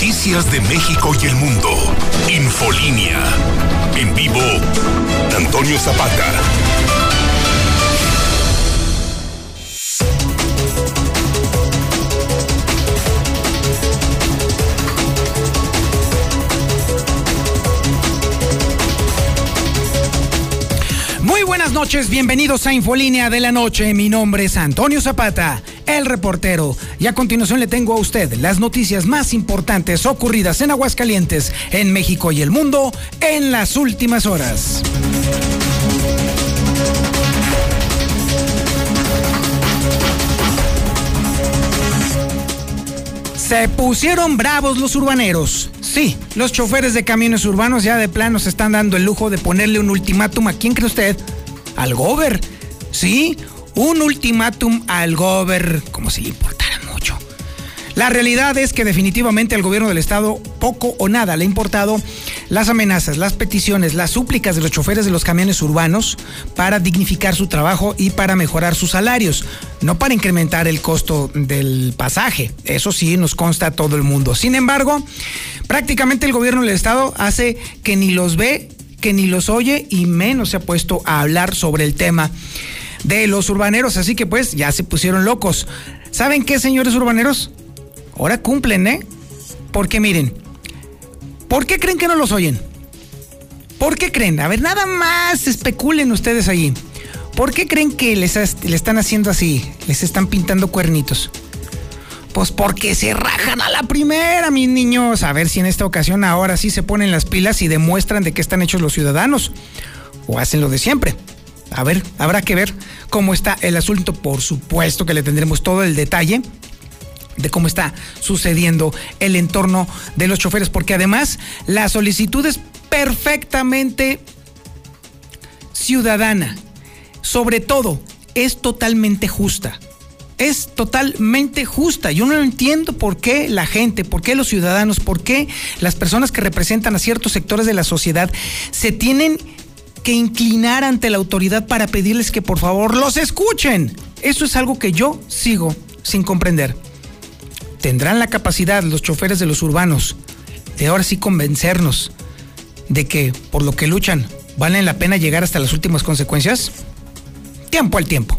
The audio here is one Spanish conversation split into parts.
noticias de México y el mundo. Infolínea. En vivo, Antonio Zapata. Muy buenas noches, bienvenidos a Infolínea de la Noche. Mi nombre es Antonio Zapata, el reportero. Y a continuación le tengo a usted las noticias más importantes ocurridas en Aguascalientes, en México y el mundo en las últimas horas. Se pusieron bravos los urbaneros. Sí, los choferes de camiones urbanos ya de plano se están dando el lujo de ponerle un ultimátum a quién cree usted? Al gober. Sí, un ultimátum al gober, como si le importara mucho. La realidad es que definitivamente al gobierno del estado poco o nada le ha importado las amenazas, las peticiones, las súplicas de los choferes de los camiones urbanos para dignificar su trabajo y para mejorar sus salarios, no para incrementar el costo del pasaje. Eso sí nos consta a todo el mundo. Sin embargo, prácticamente el gobierno del estado hace que ni los ve, que ni los oye y menos se ha puesto a hablar sobre el tema de los urbaneros, así que pues ya se pusieron locos. ¿Saben qué, señores urbaneros? Ahora cumplen, ¿eh? Porque miren, ¿por qué creen que no los oyen? ¿Por qué creen? A ver, nada más especulen ustedes allí. ¿Por qué creen que les le están haciendo así? Les están pintando cuernitos. Pues porque se rajan a la primera, mis niños. A ver si en esta ocasión ahora sí se ponen las pilas y demuestran de qué están hechos los ciudadanos. O hacen lo de siempre. A ver, habrá que ver cómo está el asunto. Por supuesto que le tendremos todo el detalle de cómo está sucediendo el entorno de los choferes, porque además la solicitud es perfectamente ciudadana. Sobre todo, es totalmente justa. Es totalmente justa. Yo no entiendo por qué la gente, por qué los ciudadanos, por qué las personas que representan a ciertos sectores de la sociedad se tienen que inclinar ante la autoridad para pedirles que por favor los escuchen. Eso es algo que yo sigo sin comprender. ¿Tendrán la capacidad los choferes de los urbanos de ahora sí convencernos de que por lo que luchan valen la pena llegar hasta las últimas consecuencias? Tiempo al tiempo.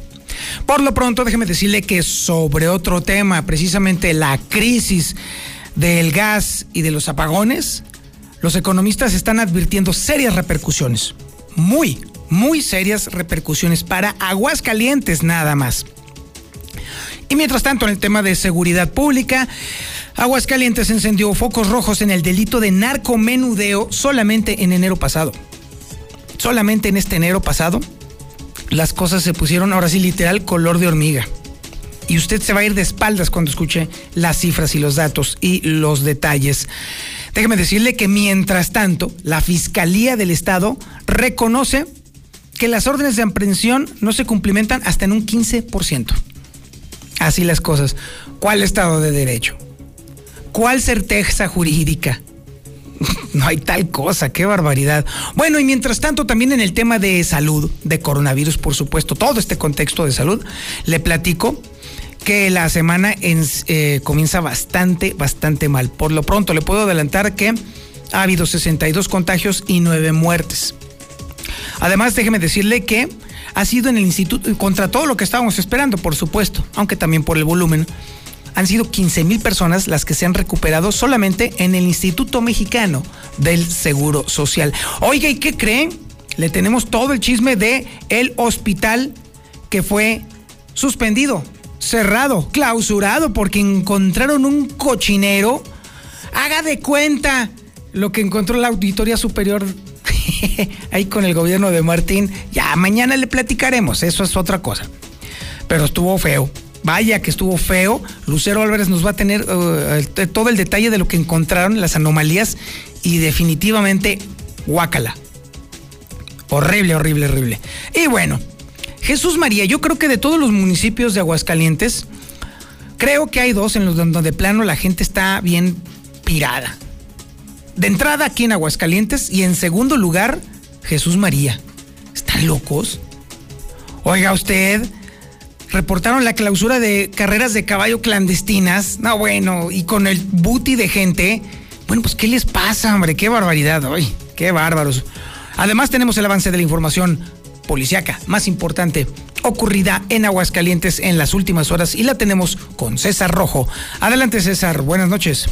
Por lo pronto, déjeme decirle que sobre otro tema, precisamente la crisis del gas y de los apagones, los economistas están advirtiendo serias repercusiones muy, muy serias repercusiones para Aguascalientes nada más. Y mientras tanto, en el tema de seguridad pública, Aguascalientes encendió focos rojos en el delito de narcomenudeo solamente en enero pasado. Solamente en este enero pasado, las cosas se pusieron ahora sí literal color de hormiga. Y usted se va a ir de espaldas cuando escuche las cifras y los datos y los detalles. Déjeme decirle que mientras tanto, la Fiscalía del Estado reconoce que las órdenes de aprehensión no se cumplimentan hasta en un 15%. Así las cosas. ¿Cuál Estado de Derecho? ¿Cuál certeza jurídica? No hay tal cosa, qué barbaridad. Bueno, y mientras tanto, también en el tema de salud, de coronavirus, por supuesto, todo este contexto de salud, le platico que la semana eh, comienza bastante, bastante mal. Por lo pronto, le puedo adelantar que ha habido 62 contagios y 9 muertes. Además, déjeme decirle que ha sido en el instituto, contra todo lo que estábamos esperando, por supuesto, aunque también por el volumen, han sido 15 mil personas las que se han recuperado solamente en el Instituto Mexicano del Seguro Social. Oiga, ¿y qué creen? Le tenemos todo el chisme de el hospital que fue suspendido cerrado, clausurado, porque encontraron un cochinero. Haga de cuenta lo que encontró la Auditoría Superior ahí con el gobierno de Martín. Ya, mañana le platicaremos, eso es otra cosa. Pero estuvo feo. Vaya que estuvo feo. Lucero Álvarez nos va a tener uh, todo el detalle de lo que encontraron, las anomalías y definitivamente guácala. Horrible, horrible, horrible. Y bueno, Jesús María, yo creo que de todos los municipios de Aguascalientes, creo que hay dos en los donde de plano la gente está bien pirada. De entrada aquí en Aguascalientes y en segundo lugar, Jesús María. ¿Están locos? Oiga usted, reportaron la clausura de carreras de caballo clandestinas. No, bueno, y con el booty de gente. Bueno, pues, ¿qué les pasa, hombre? Qué barbaridad, hoy. Qué bárbaros. Además, tenemos el avance de la información policiaca más importante ocurrida en Aguascalientes en las últimas horas y la tenemos con César Rojo. Adelante, César. Buenas noches.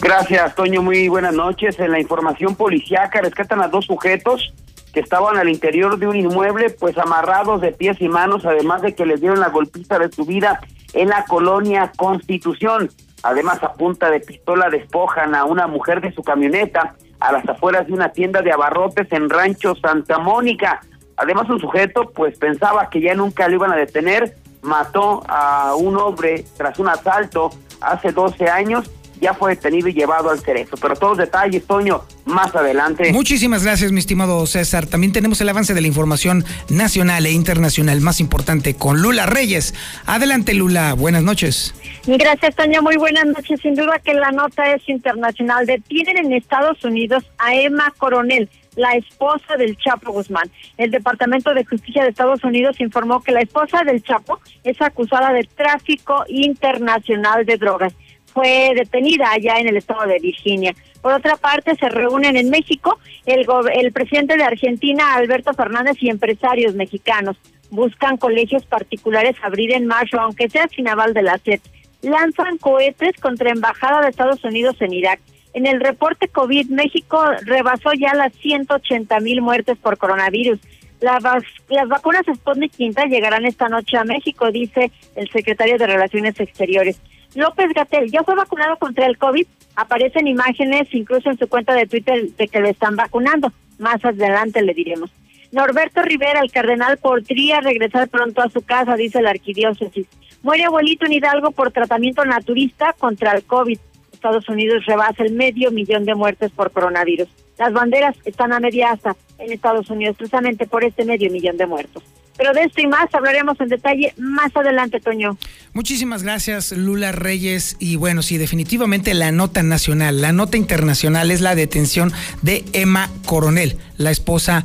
Gracias, Toño. Muy buenas noches. En la información policiaca rescatan a dos sujetos que estaban al interior de un inmueble, pues amarrados de pies y manos, además de que les dieron la golpiza de su vida en la colonia Constitución. Además, a punta de pistola despojan a una mujer de su camioneta a las afueras de una tienda de abarrotes en Rancho Santa Mónica. Además, un sujeto, pues pensaba que ya nunca lo iban a detener, mató a un hombre tras un asalto hace 12 años ya fue detenido y llevado al cerezo. Pero todos los detalles, Toño, más adelante. Muchísimas gracias, mi estimado César. También tenemos el avance de la información nacional e internacional más importante con Lula Reyes. Adelante, Lula. Buenas noches. Gracias, Toño. Muy buenas noches. Sin duda que la nota es internacional. Detienen en Estados Unidos a Emma Coronel la esposa del Chapo Guzmán. El Departamento de Justicia de Estados Unidos informó que la esposa del Chapo es acusada de tráfico internacional de drogas fue detenida allá en el estado de Virginia. Por otra parte, se reúnen en México el, el presidente de Argentina, Alberto Fernández, y empresarios mexicanos. Buscan colegios particulares abrir en marzo, aunque sea sin aval de la SEP. Lanzan cohetes contra Embajada de Estados Unidos en Irak. En el reporte COVID, México rebasó ya las 180 mil muertes por coronavirus. las vacunas Sputnik Quinta llegarán esta noche a México, dice el secretario de Relaciones Exteriores. López Gatel ya fue vacunado contra el COVID. Aparecen imágenes incluso en su cuenta de Twitter de que lo están vacunando. Más adelante le diremos. Norberto Rivera, el cardenal, podría regresar pronto a su casa, dice la arquidiócesis. Muere abuelito en Hidalgo por tratamiento naturista contra el COVID. Estados Unidos rebasa el medio millón de muertes por coronavirus. Las banderas están a media asta en Estados Unidos, precisamente por este medio millón de muertos. Pero de esto y más hablaremos en detalle más adelante, Toño. Muchísimas gracias, Lula Reyes. Y bueno, sí, definitivamente la nota nacional, la nota internacional es la detención de Emma Coronel, la esposa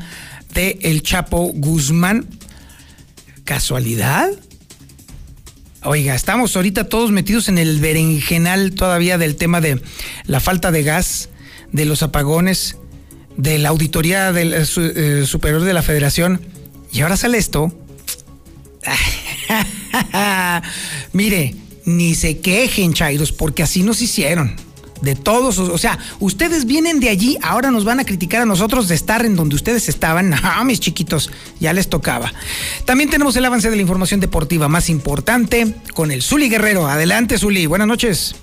de El Chapo Guzmán. ¿Casualidad? Oiga, estamos ahorita todos metidos en el berenjenal todavía del tema de la falta de gas, de los apagones, de la auditoría del eh, eh, superior de la federación y ahora sale esto. Mire, ni se quejen, Chairos, porque así nos hicieron. De todos, o sea, ustedes vienen de allí, ahora nos van a criticar a nosotros de estar en donde ustedes estaban. No, mis chiquitos, ya les tocaba. También tenemos el avance de la información deportiva más importante con el Zuli Guerrero. Adelante, Zuli, buenas noches.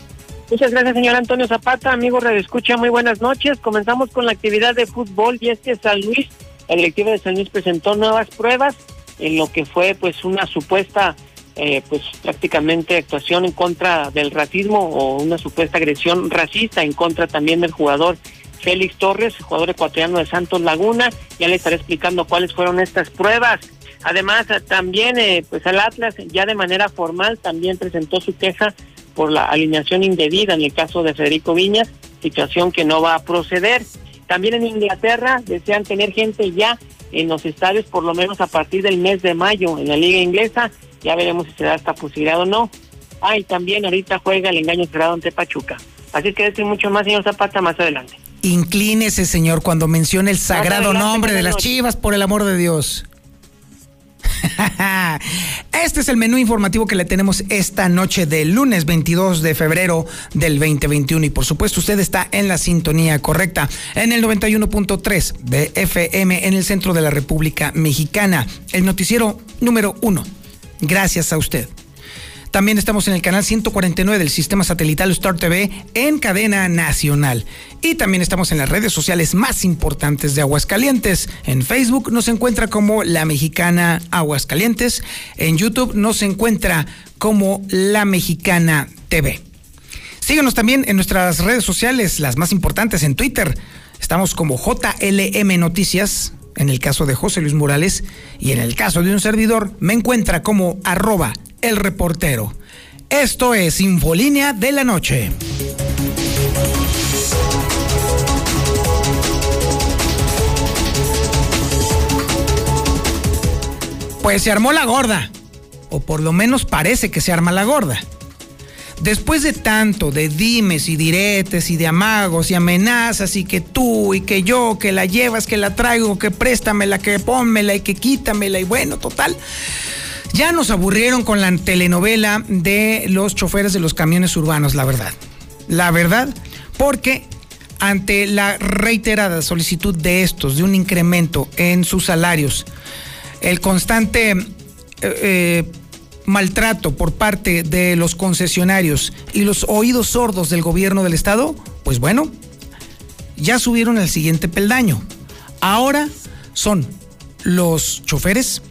Muchas gracias, señor Antonio Zapata. Amigo Radio Escucha, muy buenas noches. Comenzamos con la actividad de fútbol y este San Luis la directiva de San Luis presentó nuevas pruebas en lo que fue pues una supuesta eh, pues prácticamente actuación en contra del racismo o una supuesta agresión racista en contra también del jugador Félix Torres, jugador ecuatoriano de Santos Laguna. Ya le estaré explicando cuáles fueron estas pruebas. Además, también eh, pues el Atlas ya de manera formal también presentó su queja por la alineación indebida en el caso de Federico Viñas, situación que no va a proceder. También en Inglaterra desean tener gente ya en los estadios por lo menos a partir del mes de mayo en la liga inglesa. Ya veremos si se da esta posibilidad o no. Ah, y también ahorita juega el engaño cerrado ante Pachuca. Así que decir mucho más, señor Zapata, más adelante. Inclínese, señor, cuando mencione el sagrado nombre de las chivas, por el amor de Dios. Este es el menú informativo que le tenemos esta noche del lunes 22 de febrero del 2021 y por supuesto usted está en la sintonía correcta en el 91.3 de FM en el centro de la República Mexicana, el noticiero número uno. Gracias a usted. También estamos en el canal 149 del sistema satelital Star TV en cadena nacional. Y también estamos en las redes sociales más importantes de Aguascalientes. En Facebook nos encuentra como La Mexicana Aguascalientes. En YouTube nos encuentra como La Mexicana TV. Síguenos también en nuestras redes sociales, las más importantes en Twitter. Estamos como JLM Noticias, en el caso de José Luis Morales, y en el caso de un servidor, me encuentra como arroba el reportero. Esto es Infolínea de la Noche. Pues se armó la gorda. o por lo menos parece que se arma la gorda. Después de tanto de dimes y diretes y de amagos y amenazas y que tú y que yo, que la llevas, que la traigo, que préstamela, que pónmela y que quítamela y bueno, total. Ya nos aburrieron con la telenovela de los choferes de los camiones urbanos, la verdad. La verdad, porque ante la reiterada solicitud de estos de un incremento en sus salarios, el constante eh, eh, maltrato por parte de los concesionarios y los oídos sordos del gobierno del estado, pues bueno, ya subieron al siguiente peldaño. Ahora son los choferes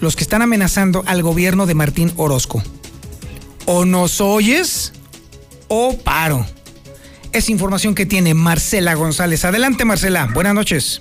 los que están amenazando al gobierno de Martín Orozco. O nos oyes o paro. Es información que tiene Marcela González. Adelante, Marcela. Buenas noches.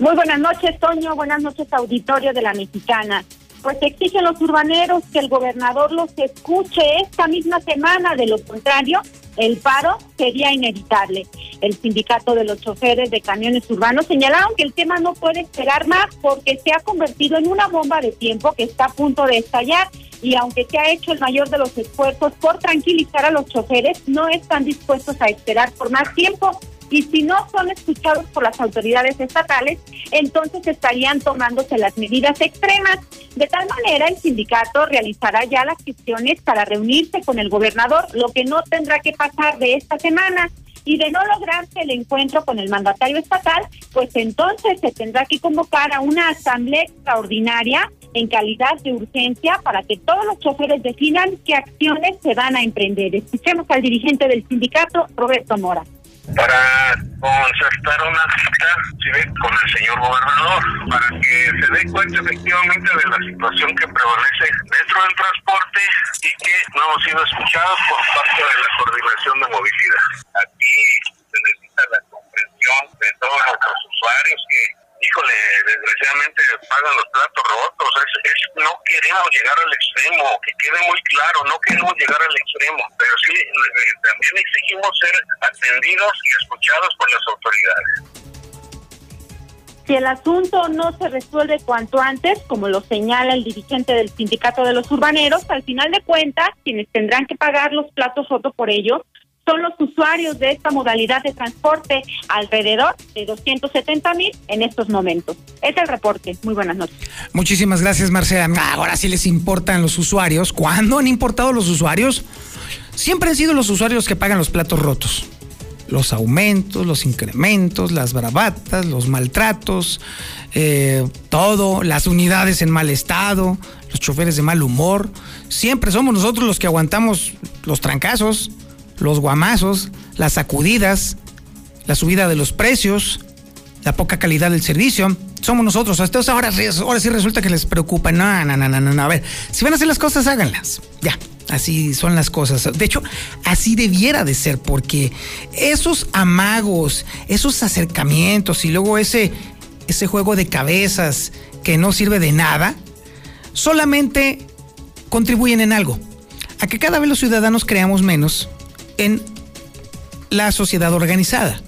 Muy buenas noches, Toño. Buenas noches, auditorio de la Mexicana pues exigen los urbaneros que el gobernador los escuche esta misma semana, de lo contrario, el paro sería inevitable. El sindicato de los choferes de camiones urbanos señalaron que el tema no puede esperar más porque se ha convertido en una bomba de tiempo que está a punto de estallar y aunque se ha hecho el mayor de los esfuerzos por tranquilizar a los choferes, no están dispuestos a esperar por más tiempo y si no son escuchados por las autoridades estatales, entonces estarían tomándose las medidas extremas. De tal manera, el sindicato realizará ya las gestiones para reunirse con el gobernador, lo que no tendrá que pasar de esta semana. Y de no lograrse el encuentro con el mandatario estatal, pues entonces se tendrá que convocar a una asamblea extraordinaria en calidad de urgencia para que todos los choferes definan qué acciones se van a emprender. Escuchemos al dirigente del sindicato, Roberto Mora para concertar una cita con el señor gobernador para que se dé cuenta efectivamente de la situación que prevalece dentro del transporte y que no hemos sido escuchados por parte de la coordinación de movilidad. Aquí se necesita la comprensión de todos los usuarios que híjole, desgraciadamente pagan los platos rotos. Es, no queremos llegar al extremo, que quede muy claro, no queremos llegar al extremo, pero sí eh, también exigimos ser atendidos y escuchados por las autoridades. Si el asunto no se resuelve cuanto antes, como lo señala el dirigente del sindicato de los urbaneros, al final de cuentas, quienes tendrán que pagar los platos rotos por ello son los usuarios de esta modalidad de transporte, alrededor de 270 mil en estos momentos. Es el reporte. Muy buenas noches. Muchísimas gracias, Marcela. Ahora sí les importan los usuarios. ¿Cuándo han importado los usuarios? Siempre han sido los usuarios que pagan los platos rotos. Los aumentos, los incrementos, las bravatas, los maltratos, eh, todo, las unidades en mal estado, los choferes de mal humor. Siempre somos nosotros los que aguantamos los trancazos los guamazos, las sacudidas, la subida de los precios, la poca calidad del servicio. Somos nosotros. Hasta ahora, ahora sí resulta que les preocupa. No, no, no, no, no. A ver, si van a hacer las cosas, háganlas. Ya, así son las cosas. De hecho, así debiera de ser, porque esos amagos, esos acercamientos y luego ese, ese juego de cabezas que no sirve de nada, solamente contribuyen en algo. A que cada vez los ciudadanos creamos menos en la sociedad organizada.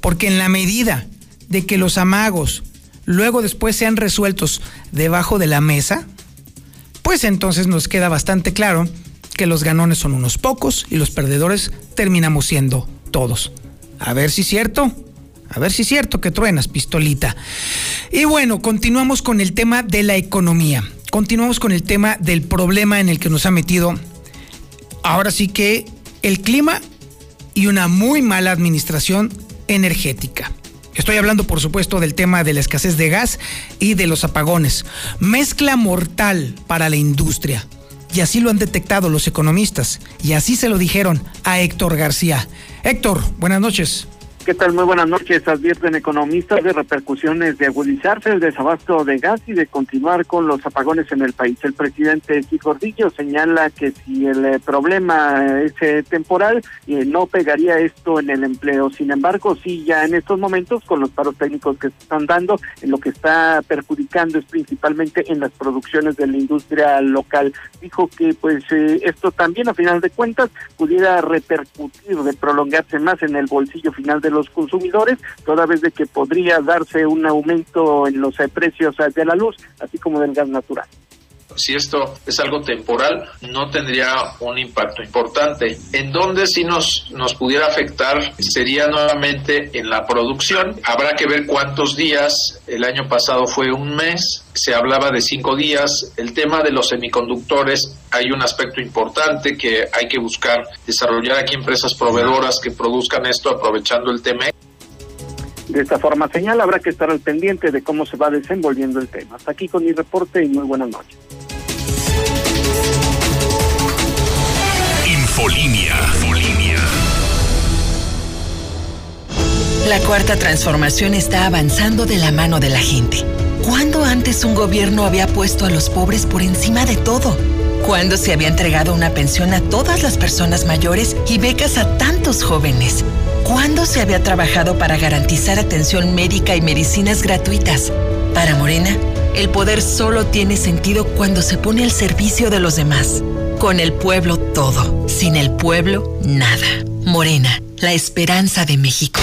Porque en la medida de que los amagos luego después sean resueltos debajo de la mesa, pues entonces nos queda bastante claro que los ganones son unos pocos y los perdedores terminamos siendo todos. A ver si es cierto. A ver si es cierto que truenas, pistolita. Y bueno, continuamos con el tema de la economía. Continuamos con el tema del problema en el que nos ha metido ahora sí que el clima y una muy mala administración energética. Estoy hablando, por supuesto, del tema de la escasez de gas y de los apagones. Mezcla mortal para la industria. Y así lo han detectado los economistas. Y así se lo dijeron a Héctor García. Héctor, buenas noches. ¿Qué tal? Muy buenas noches. Advierten economistas de repercusiones de agudizarse el desabasto de gas y de continuar con los apagones en el país. El presidente Gordillo señala que si el eh, problema es eh, temporal, eh, no pegaría esto en el empleo. Sin embargo, sí, ya en estos momentos, con los paros técnicos que se están dando, en lo que está perjudicando es principalmente en las producciones de la industria local. Dijo que pues esto también, a final de cuentas, pudiera repercutir de prolongarse más en el bolsillo final de los consumidores, toda vez de que podría darse un aumento en los precios de la luz, así como del gas natural. Si esto es algo temporal, no tendría un impacto importante. En donde sí nos, nos pudiera afectar sería nuevamente en la producción. Habrá que ver cuántos días. El año pasado fue un mes, se hablaba de cinco días. El tema de los semiconductores, hay un aspecto importante que hay que buscar desarrollar aquí empresas proveedoras que produzcan esto aprovechando el tema. De esta forma señal habrá que estar al pendiente de cómo se va desenvolviendo el tema. Hasta aquí con mi reporte y muy buenas noches. Infolinia. Infolinia. La cuarta transformación está avanzando de la mano de la gente. ¿Cuándo antes un gobierno había puesto a los pobres por encima de todo? ¿Cuándo se había entregado una pensión a todas las personas mayores y becas a tantos jóvenes? ¿Cuándo se había trabajado para garantizar atención médica y medicinas gratuitas? Para Morena, el poder solo tiene sentido cuando se pone al servicio de los demás. Con el pueblo todo, sin el pueblo nada. Morena, la esperanza de México.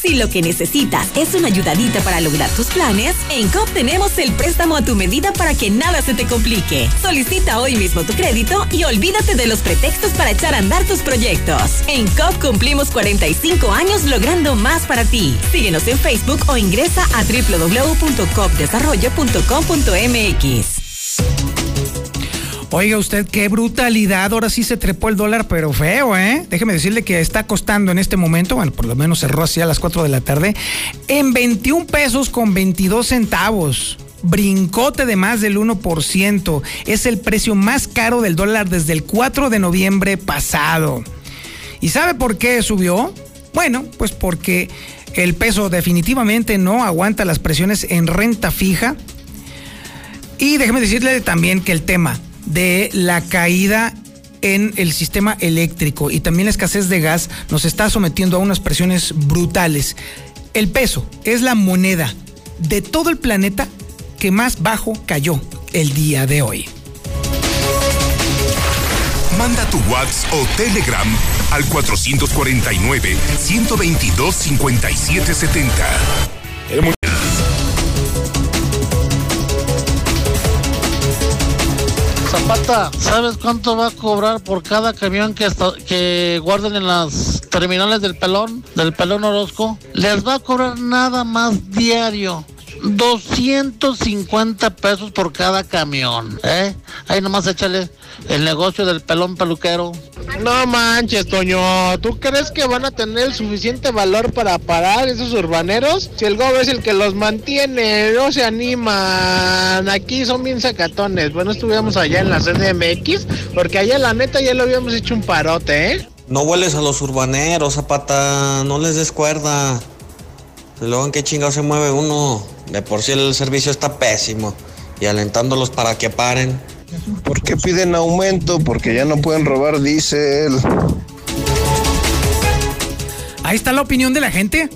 Si lo que necesitas es una ayudadita para lograr tus planes, en COP tenemos el préstamo a tu medida para que nada se te complique. Solicita hoy mismo tu crédito y olvídate de los pretextos para echar a andar tus proyectos. En COP cumplimos 45 años logrando más para ti. Síguenos en Facebook o ingresa a www.copdesarrollo.com.mx. Oiga usted, qué brutalidad. Ahora sí se trepó el dólar, pero feo, ¿eh? Déjeme decirle que está costando en este momento, bueno, por lo menos cerró así a las 4 de la tarde, en 21 pesos con 22 centavos. Brincote de más del 1%. Es el precio más caro del dólar desde el 4 de noviembre pasado. ¿Y sabe por qué subió? Bueno, pues porque el peso definitivamente no aguanta las presiones en renta fija. Y déjeme decirle también que el tema de la caída en el sistema eléctrico y también la escasez de gas nos está sometiendo a unas presiones brutales. El peso es la moneda de todo el planeta que más bajo cayó el día de hoy. Manda tu WhatsApp o Telegram al 449-122-5770. Zapata, ¿sabes cuánto va a cobrar por cada camión que, guarden en las terminales del pelón, del pelón Orozco? Les va a cobrar nada más diario 250 pesos por cada camión, ¿eh? Ahí nomás échale el negocio del pelón peluquero. No manches, Toño. ¿Tú crees que van a tener el suficiente valor para parar esos urbaneros? Si el gobierno es el que los mantiene, no se animan. Aquí son bien sacatones. Bueno, estuvimos allá en la CDMX, porque allá la neta ya lo habíamos hecho un parote, ¿eh? No hueles a los urbaneros, Zapata. No les des cuerda. Luego en qué chingado se mueve uno. De por sí el servicio está pésimo. Y alentándolos para que paren. ¿Por qué piden aumento? Porque ya no pueden robar diésel. Ahí está la opinión de la gente.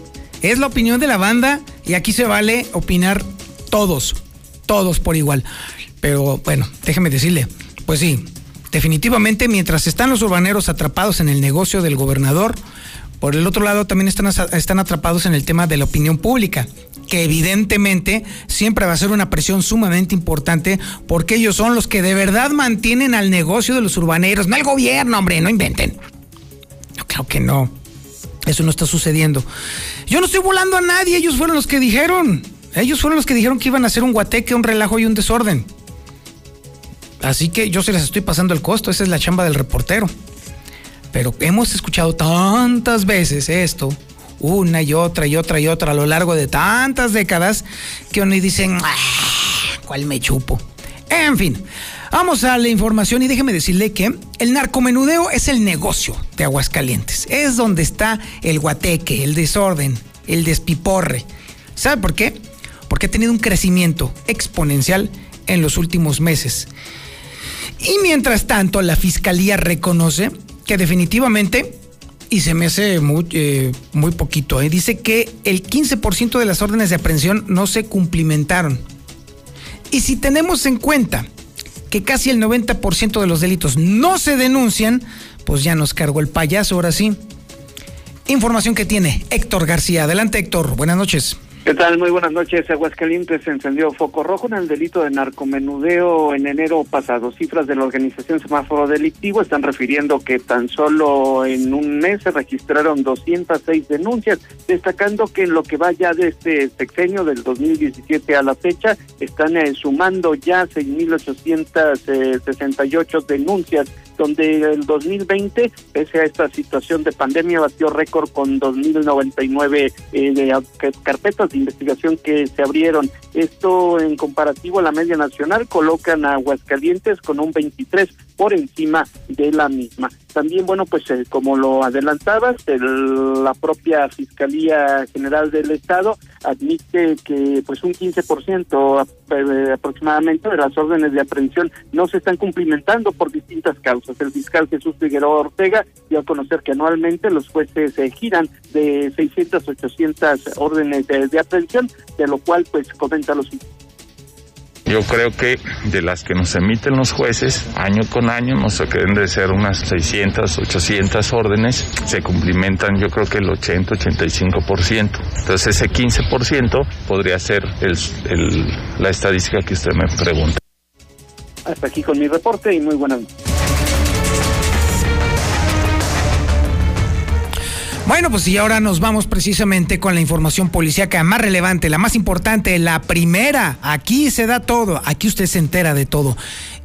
Es la opinión de la banda. Y aquí se vale opinar todos. Todos por igual. Pero bueno, déjeme decirle. Pues sí, definitivamente mientras están los urbaneros atrapados en el negocio del gobernador, por el otro lado, también están, están atrapados en el tema de la opinión pública, que evidentemente siempre va a ser una presión sumamente importante porque ellos son los que de verdad mantienen al negocio de los urbaneros, no el gobierno, hombre, no inventen. Yo creo que no. Eso no está sucediendo. Yo no estoy volando a nadie, ellos fueron los que dijeron. Ellos fueron los que dijeron que iban a hacer un guateque, un relajo y un desorden. Así que yo se les estoy pasando el costo, esa es la chamba del reportero. Pero hemos escuchado tantas veces esto, una y otra y otra y otra a lo largo de tantas décadas, que uno dicen, ah, ¿cuál me chupo? En fin, vamos a la información y déjeme decirle que el narcomenudeo es el negocio de Aguascalientes. Es donde está el guateque, el desorden, el despiporre. ¿Sabe por qué? Porque ha tenido un crecimiento exponencial en los últimos meses. Y mientras tanto, la fiscalía reconoce que definitivamente, y se me hace muy, eh, muy poquito, eh, dice que el 15% de las órdenes de aprehensión no se cumplimentaron. Y si tenemos en cuenta que casi el 90% de los delitos no se denuncian, pues ya nos cargó el payaso, ahora sí. Información que tiene Héctor García. Adelante Héctor, buenas noches. ¿Qué tal? Muy buenas noches. Aguascalientes encendió foco rojo en el delito de narcomenudeo en enero pasado. Cifras de la organización Semáforo Delictivo están refiriendo que tan solo en un mes se registraron 206 denuncias, destacando que en lo que va ya de este sexenio del 2017 a la fecha están eh, sumando ya 6.868 denuncias donde el 2020, pese a esta situación de pandemia, batió récord con 2.099 eh, de carpetas de investigación que se abrieron. Esto en comparativo a la media nacional colocan a Aguascalientes con un 23 por encima de la misma. También, bueno, pues eh, como lo adelantabas, la propia Fiscalía General del Estado admite que pues un 15% eh, aproximadamente de las órdenes de aprehensión no se están cumplimentando por distintas causas. El fiscal Jesús Figueroa Ortega dio a conocer que anualmente los jueces se giran de 600 800 órdenes de, de aprehensión, de lo cual pues comenta yo creo que de las que nos emiten los jueces año con año, nos deben de ser unas 600, 800 órdenes, se cumplimentan yo creo que el 80, 85%. Entonces ese 15% podría ser el, la estadística que usted me pregunta. Hasta aquí con mi reporte y muy buenas noches. Bueno, pues y ahora nos vamos precisamente con la información policíaca más relevante, la más importante, la primera. Aquí se da todo, aquí usted se entera de todo.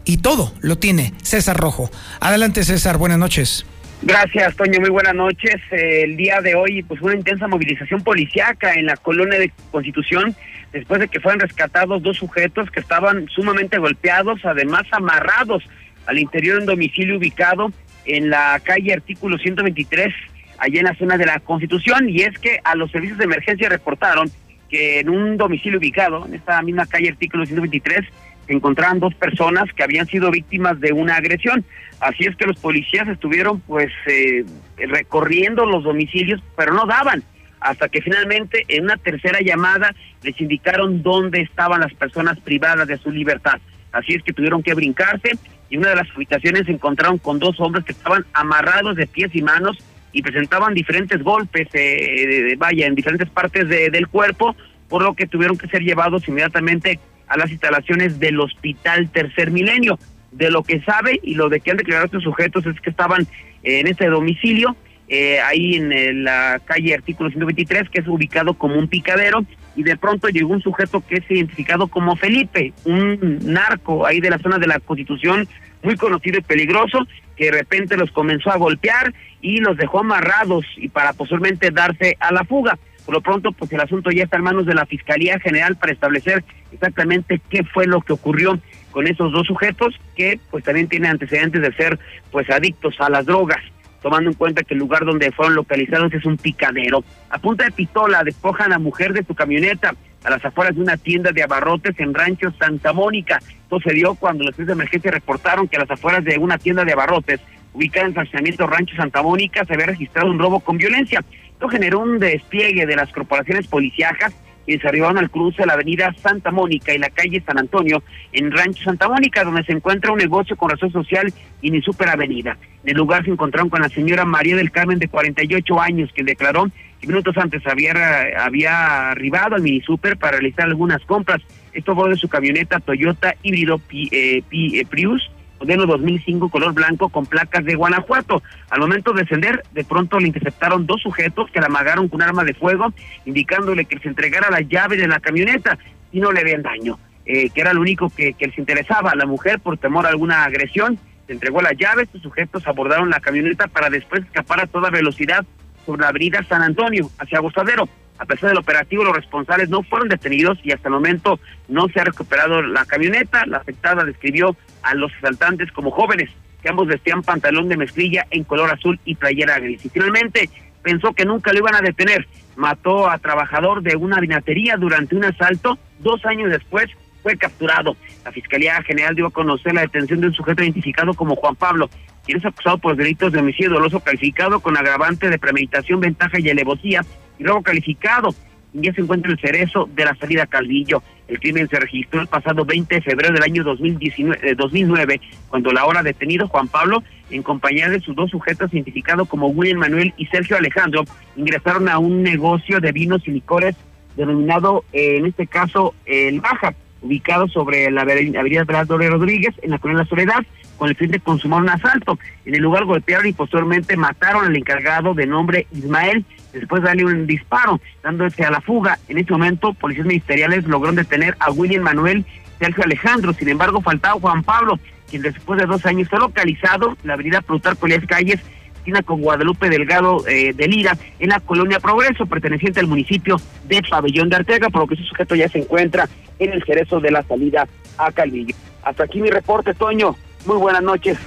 y todo lo tiene César Rojo. Adelante César, buenas noches. Gracias, Toño. Muy buenas noches. Eh, el día de hoy, pues una intensa movilización policiaca en la colonia de Constitución, después de que fueran rescatados dos sujetos que estaban sumamente golpeados, además amarrados al interior de un domicilio ubicado en la calle Artículo 123, allá en la zona de la Constitución. Y es que a los servicios de emergencia reportaron que en un domicilio ubicado, en esta misma calle Artículo 123, se encontraban dos personas que habían sido víctimas de una agresión. Así es que los policías estuvieron pues eh, recorriendo los domicilios, pero no daban, hasta que finalmente en una tercera llamada les indicaron dónde estaban las personas privadas de su libertad. Así es que tuvieron que brincarse y una de las habitaciones se encontraron con dos hombres que estaban amarrados de pies y manos y presentaban diferentes golpes, eh, vaya, en diferentes partes del cuerpo, por lo que tuvieron que ser llevados inmediatamente a las instalaciones del Hospital Tercer Milenio. De lo que sabe y lo de que han declarado estos sujetos es que estaban en este domicilio, eh, ahí en eh, la calle Artículo 123, que es ubicado como un picadero, y de pronto llegó un sujeto que es identificado como Felipe, un narco ahí de la zona de la Constitución, muy conocido y peligroso, que de repente los comenzó a golpear y los dejó amarrados y para posiblemente darse a la fuga. Por lo pronto, pues el asunto ya está en manos de la Fiscalía General para establecer exactamente qué fue lo que ocurrió con esos dos sujetos que pues también tienen antecedentes de ser pues adictos a las drogas tomando en cuenta que el lugar donde fueron localizados es un picadero. A punta de pistola despojan a la mujer de su camioneta a las afueras de una tienda de abarrotes en Rancho Santa Mónica. Esto se dio cuando los de emergencia reportaron que a las afueras de una tienda de abarrotes ubicada en el fraccionamiento Rancho Santa Mónica se había registrado un robo con violencia. Esto generó un despliegue de las corporaciones policíacas se arribaron al cruce de la avenida Santa Mónica y la calle San Antonio en Rancho Santa Mónica, donde se encuentra un negocio con razón social y ni super avenida. En el lugar se encontraron con la señora María del Carmen de 48 años, que declaró minutos antes había, había arribado al mini super para realizar algunas compras. Esto fue de su camioneta Toyota híbrido eh, eh, Prius modelo 2005 color blanco con placas de Guanajuato. Al momento de descender, de pronto le interceptaron dos sujetos que la amagaron con arma de fuego, indicándole que se entregara la llave de la camioneta y no le habían daño, eh, que era lo único que, les interesaba. La mujer, por temor a alguna agresión, se entregó la llave, estos sujetos abordaron la camioneta para después escapar a toda velocidad sobre la avenida San Antonio, hacia Agostadero. A pesar del operativo, los responsables no fueron detenidos y hasta el momento no se ha recuperado la camioneta. La afectada describió a los asaltantes como jóvenes, que ambos vestían pantalón de mezclilla en color azul y playera gris. Y finalmente pensó que nunca lo iban a detener. Mató a trabajador de una vinatería durante un asalto. Dos años después fue capturado. La Fiscalía General dio a conocer la detención de un sujeto identificado como Juan Pablo, quien es acusado por delitos de homicidio doloso calificado con agravante de premeditación, ventaja y alevosía y luego calificado. Ya se encuentra el cerezo de la salida Calvillo. El crimen se registró el pasado 20 de febrero del año 2019, 2009, eh, cuando la hora detenido Juan Pablo, en compañía de sus dos sujetos identificados como William Manuel y Sergio Alejandro, ingresaron a un negocio de vinos y licores denominado, eh, en este caso, El Baja, ubicado sobre la avenida Bernardo Rodríguez, en la colonia La Soledad con el fin de consumar un asalto. En el lugar golpearon y posteriormente mataron al encargado de nombre Ismael, después de darle un disparo, dándose a la fuga. En ese momento, policías ministeriales lograron detener a William Manuel Sergio Alejandro, sin embargo, faltaba Juan Pablo, quien después de dos años fue localizado en la avenida Plutarco Elías Calles, esquina con Guadalupe Delgado eh, de Lira, en la colonia Progreso, perteneciente al municipio de Pabellón de Arteaga, por lo que ese sujeto ya se encuentra en el cerezo de la salida a Calvillo. Hasta aquí mi reporte, Toño. Muy buenas noches.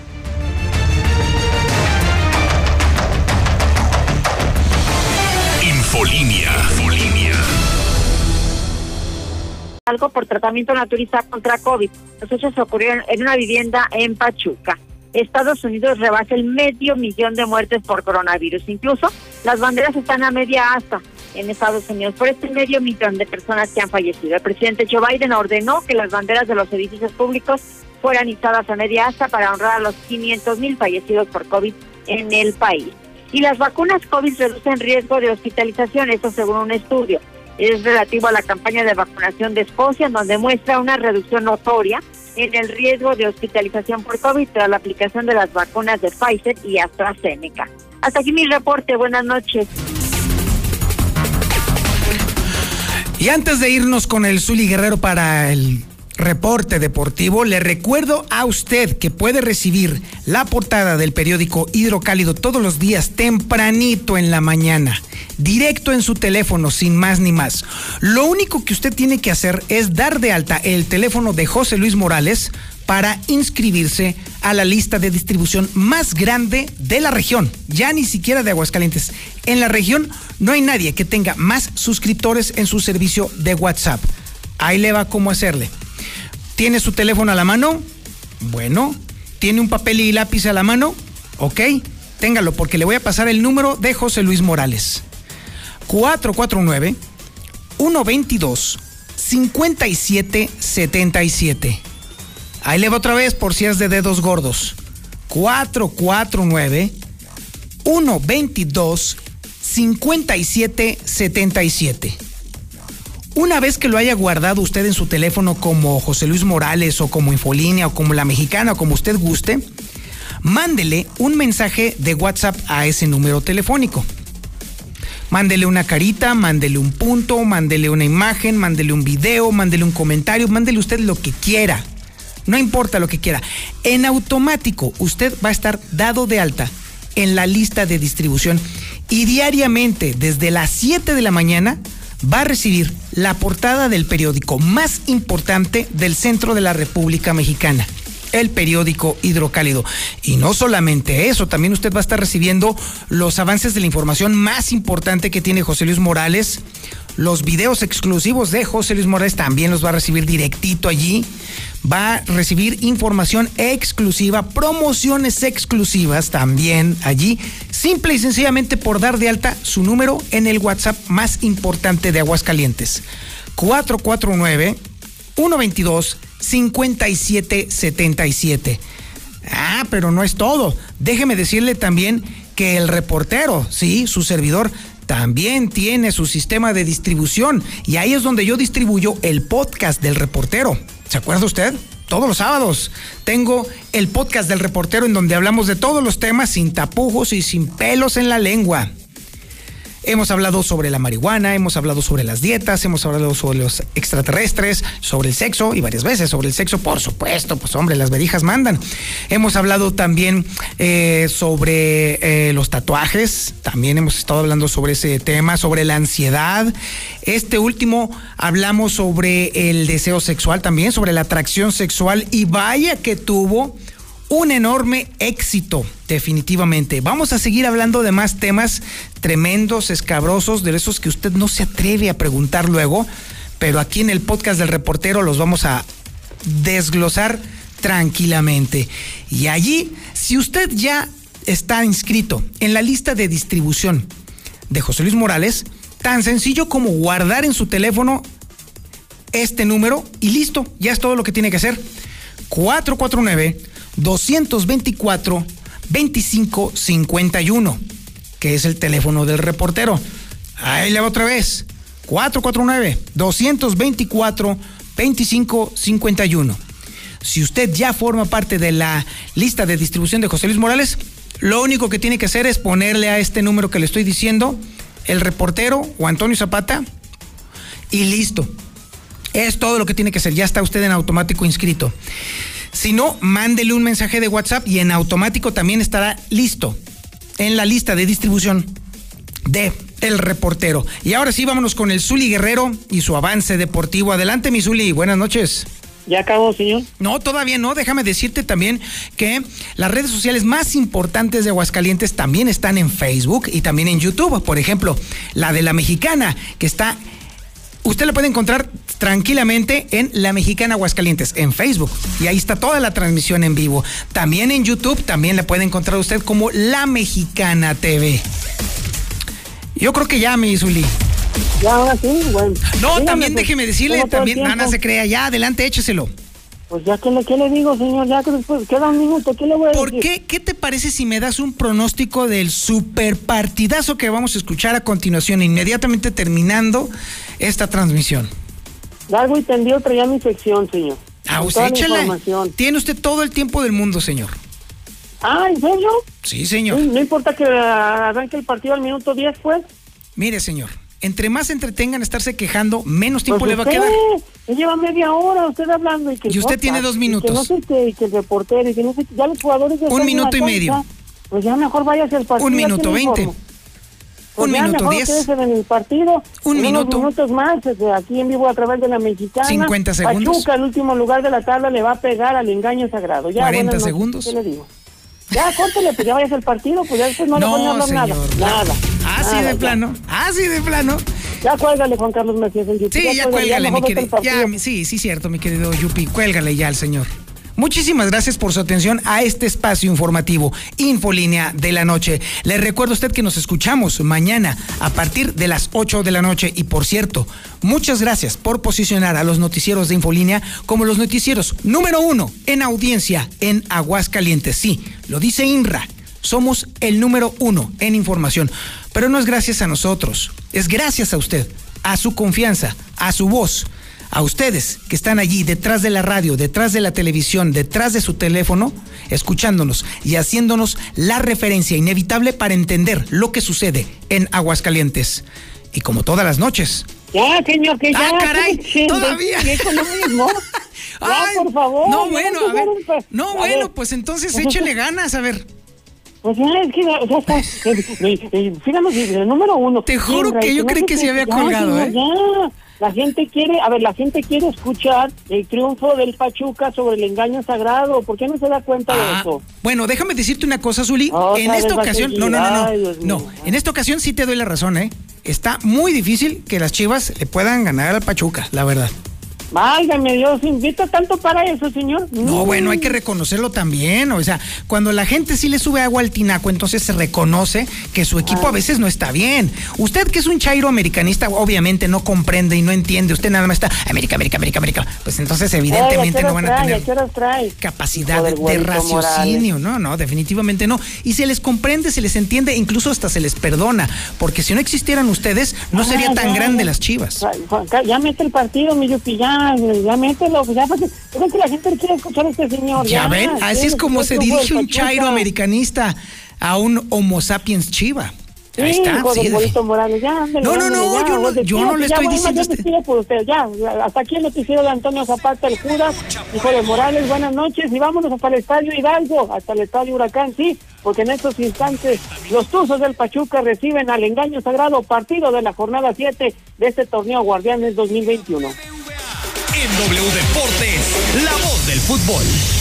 Infolinia. Infolinia. Algo por tratamiento naturista contra COVID. Los hechos ocurrieron en una vivienda en Pachuca. Estados Unidos rebasa el medio millón de muertes por coronavirus. Incluso las banderas están a media asta en Estados Unidos por este medio millón de personas que han fallecido. El presidente Joe Biden ordenó que las banderas de los edificios públicos fueran instaladas a media asta para honrar a los 500 mil fallecidos por COVID en el país. Y las vacunas COVID reducen riesgo de hospitalización, esto según un estudio. Es relativo a la campaña de vacunación de Escocia, donde muestra una reducción notoria en el riesgo de hospitalización por COVID tras la aplicación de las vacunas de Pfizer y AstraZeneca. Hasta aquí mi reporte. Buenas noches. Y antes de irnos con el Zuli Guerrero para el reporte deportivo, le recuerdo a usted que puede recibir la portada del periódico Hidrocálido todos los días tempranito en la mañana, directo en su teléfono, sin más ni más. Lo único que usted tiene que hacer es dar de alta el teléfono de José Luis Morales para inscribirse a la lista de distribución más grande de la región, ya ni siquiera de Aguascalientes. En la región no hay nadie que tenga más suscriptores en su servicio de WhatsApp. Ahí le va cómo hacerle. ¿Tiene su teléfono a la mano? Bueno. ¿Tiene un papel y lápiz a la mano? Ok. Téngalo porque le voy a pasar el número de José Luis Morales. 449 122 5777. Ahí le va otra vez por si es de dedos gordos. 449 122 5777. Una vez que lo haya guardado usted en su teléfono como José Luis Morales o como Infolínea o como La Mexicana o como usted guste, mándele un mensaje de WhatsApp a ese número telefónico. Mándele una carita, mándele un punto, mándele una imagen, mándele un video, mándele un comentario, mándele usted lo que quiera. No importa lo que quiera. En automático usted va a estar dado de alta en la lista de distribución y diariamente desde las 7 de la mañana va a recibir la portada del periódico más importante del centro de la República Mexicana el periódico Hidrocálido. Y no solamente eso, también usted va a estar recibiendo los avances de la información más importante que tiene José Luis Morales. Los videos exclusivos de José Luis Morales también los va a recibir directito allí. Va a recibir información exclusiva, promociones exclusivas también allí, simple y sencillamente por dar de alta su número en el WhatsApp más importante de Aguascalientes. 449 122 5777. Ah, pero no es todo. Déjeme decirle también que el reportero, sí, su servidor, también tiene su sistema de distribución y ahí es donde yo distribuyo el podcast del reportero. ¿Se acuerda usted? Todos los sábados tengo el podcast del reportero en donde hablamos de todos los temas sin tapujos y sin pelos en la lengua. Hemos hablado sobre la marihuana, hemos hablado sobre las dietas, hemos hablado sobre los extraterrestres, sobre el sexo y varias veces sobre el sexo, por supuesto, pues hombre, las verijas mandan. Hemos hablado también eh, sobre eh, los tatuajes, también hemos estado hablando sobre ese tema, sobre la ansiedad. Este último hablamos sobre el deseo sexual también, sobre la atracción sexual y vaya que tuvo un enorme éxito, definitivamente. Vamos a seguir hablando de más temas tremendos, escabrosos, de esos que usted no se atreve a preguntar luego, pero aquí en el podcast del reportero los vamos a desglosar tranquilamente. Y allí, si usted ya está inscrito en la lista de distribución de José Luis Morales, tan sencillo como guardar en su teléfono este número y listo, ya es todo lo que tiene que hacer. 449 224 2551, que es el teléfono del reportero. Ahí le va otra vez. 449 224 2551. Si usted ya forma parte de la lista de distribución de José Luis Morales, lo único que tiene que hacer es ponerle a este número que le estoy diciendo el reportero o Antonio Zapata y listo. Es todo lo que tiene que hacer. Ya está usted en automático inscrito. Si no, mándele un mensaje de WhatsApp y en automático también estará listo en la lista de distribución de El Reportero. Y ahora sí, vámonos con el Zuli Guerrero y su avance deportivo. Adelante, mi Zuli, buenas noches. ¿Ya acabó, señor? No, todavía no. Déjame decirte también que las redes sociales más importantes de Aguascalientes también están en Facebook y también en YouTube. Por ejemplo, la de la mexicana, que está usted la puede encontrar tranquilamente en La Mexicana Aguascalientes, en Facebook. Y ahí está toda la transmisión en vivo. También en YouTube, también la puede encontrar usted como La Mexicana TV. Yo creo que ya, mi Zuli. Ya, ahora sí, bueno. No, también pues, déjeme decirle, también, nada se crea, ya, adelante, écheselo. Pues ya, ¿qué le, qué le digo, señor? Ya que después queda un minuto, ¿qué le voy a ¿Por decir? qué? ¿Qué te parece si me das un pronóstico del super partidazo que vamos a escuchar a continuación, inmediatamente terminando esta transmisión? Largo y tendido traía mi sección, señor. Ah, usted información. Tiene usted todo el tiempo del mundo, señor. Ah, ¿en serio? Sí, señor. No, no importa que arranque el partido al minuto 10, pues. Mire, señor, Entre más se entretengan estarse quejando, menos tiempo Pues le va a quedar. Se lleva media hora usted hablando y que Y usted podcast, tiene dos y minutos. que no sé qué, y que el reportero y que no sé qué, ya los jugadores ya Un minuto y medio. cancha, Pues ya mejor váyase al partido. Un ¿a quién minuto veinte. Pues Un ya minuto diez. en el partido. Un En minuto. Unos minutos más, este, aquí en vivo a través de la mexicana. 50 segundos. Pachuca, el último lugar de la tabla, le va a pegar al engaño sagrado. Ya, 40 buenas noches, segundos. ¿Qué le digo? Ya, córtele, pues ya vayas al partido, pues ya después no, le van a hablar señor. nada. Nada. Así nada, de ya. plano, así de plano. Ya cuélgale, Juan Carlos Macías, en YouTube. Sí, ya cuélgale, mi querido. Ya, sí, sí, cierto, mi querido Yupi. Cuélgale ya al señor. Muchísimas gracias por su atención a este espacio informativo, Infolínea de la Noche. Le recuerdo a usted que nos escuchamos mañana a partir de las 8 de la noche. Y por cierto, muchas gracias por posicionar a los noticieros de Infolínea como los noticieros número uno en audiencia en Aguascalientes. Sí, lo dice INRA. Somos el número uno en información. Pero no es gracias a nosotros, es gracias a usted, a su confianza, a su voz, a ustedes que están allí detrás de la radio, detrás de la televisión, detrás de su teléfono, escuchándonos y haciéndonos la referencia inevitable para entender lo que sucede en Aguascalientes. Y como todas las noches. Ya, señor, que ya. Ah, caray, todavía. Ya, Ay, por favor. no, ya bueno, a ver. No, a bueno, ver. pues entonces échele ganas, a ver. Pues ya, es que ya está. eh, eh, eh, Fíjame, el número uno. Te juro que yo creí que se había ya, colgado, señor, ¿eh? Ya. La gente quiere, a ver, la gente quiere escuchar el triunfo del Pachuca sobre el engaño sagrado. ¿Por qué no se da cuenta de Ah, eso? Bueno, déjame decirte una cosa, Zuli. En esta ocasión, no, no, no, Ay, no. No, en esta ocasión sí te doy la razón, ¿eh? Está muy difícil que las Chivas le puedan ganar al Pachuca, la verdad. Válgame Dios, invita tanto para eso, señor. No, Mm. bueno, hay que reconocerlo también. O sea, cuando la gente sí le sube agua al tinaco, entonces se reconoce que su equipo a veces no está bien. Usted que es un chairo americanista, obviamente no comprende y no entiende. Usted nada más está América, América, América, América. Pues entonces evidentemente Ay, ¿a qué no van a trae? tener capacidad de, raciocinio. No, no, definitivamente no. Y se les comprende, se les entiende, incluso hasta se les perdona. Porque si no existieran ustedes, no Ah, sería tan ya, grande ya. las Chivas. Ya mete el partido, mi Yupi, ya, ya mételo. Ya, porque yo creo que la gente quiere escuchar a este señor. Ya ven, así es como se dirige un chairo americanista a un Homo sapiens chiva. Ahí Sí, está. hijo sí, de- Morales, ya, ándale, No, no, no, ya, yo no- pues, yo no le estoy ya, diciendo bueno, a ya usted. despide por usted, ya, hasta aquí el noticiero de Antonio Zapata, el Judas, hijo de Morales, buenas noches, y vámonos hasta el Estadio Hidalgo, hasta el Estadio Huracán, sí, porque en estos instantes los Tuzos del Pachuca reciben al engaño sagrado partido de la jornada 7 de este torneo Guardianes 2021. En W Deportes, la voz del fútbol.